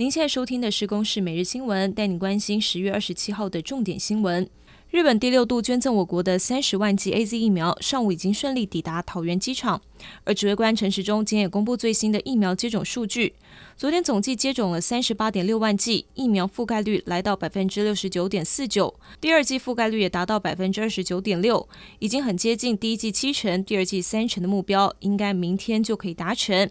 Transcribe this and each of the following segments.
您现在收听的是《公视每日新闻》，带你关心十月二十七号的重点新闻。日本第六度捐赠我国的三十万剂 AZ 疫苗，上午已经顺利抵达桃园机场。而指挥官陈时中今天也公布最新的疫苗接种数据，昨天总计接种了三十八点六万剂，疫苗覆盖率来到百分之六十九点四九，第二剂覆盖率也达到百分之二十九点六，已经很接近第一剂七成、第二剂三成的目标，应该明天就可以达成。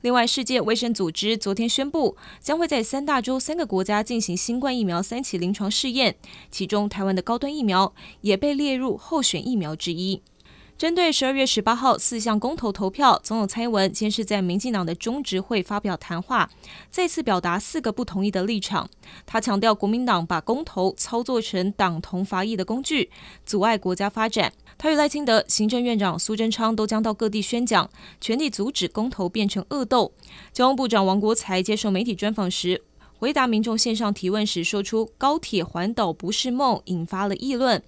另外，世界卫生组织昨天宣布，将会在三大洲三个国家进行新冠疫苗三期临床试验，其中台湾的高端疫苗也被列入候选疫苗之一。针对十二月十八号四项公投投票，总统蔡英文先是在民进党的中执会发表谈话，再次表达四个不同意的立场。他强调，国民党把公投操作成党同伐异的工具，阻碍国家发展。他与赖清德、行政院长苏贞昌都将到各地宣讲，全力阻止公投变成恶斗。交通部长王国材接受媒体专访时，回答民众线上提问时，说出高铁环岛不是梦，引发了议论。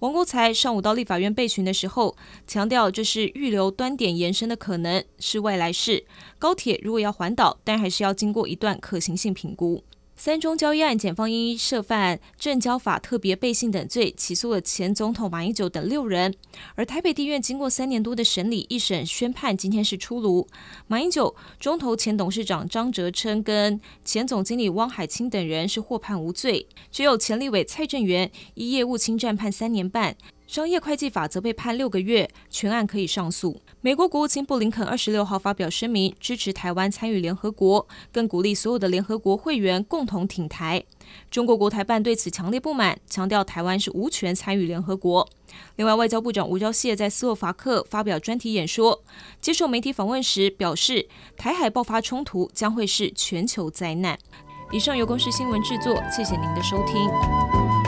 王国才上午到立法院备询的时候，强调这是预留端点延伸的可能，是未来式。高铁如果要环岛，但还是要经过一段可行性评估。三中交易案，检方因涉犯证交法特别背信等罪，起诉了前总统马英九等六人。而台北地院经过三年多的审理，一审宣判今天是出炉，马英九、中投前董事长张哲琛跟前总经理汪海清等人是获判无罪，只有前立委蔡正元依业务侵占判三年半。商业会计法则被判六个月，全案可以上诉。美国国务卿布林肯二十六号发表声明，支持台湾参与联合国，更鼓励所有的联合国会员共同挺台。中国国台办对此强烈不满，强调台湾是无权参与联合国。另外，外交部长吴钊燮在斯洛伐克发表专题演说，接受媒体访问时表示，台海爆发冲突将会是全球灾难。以上由公视新闻制作，谢谢您的收听。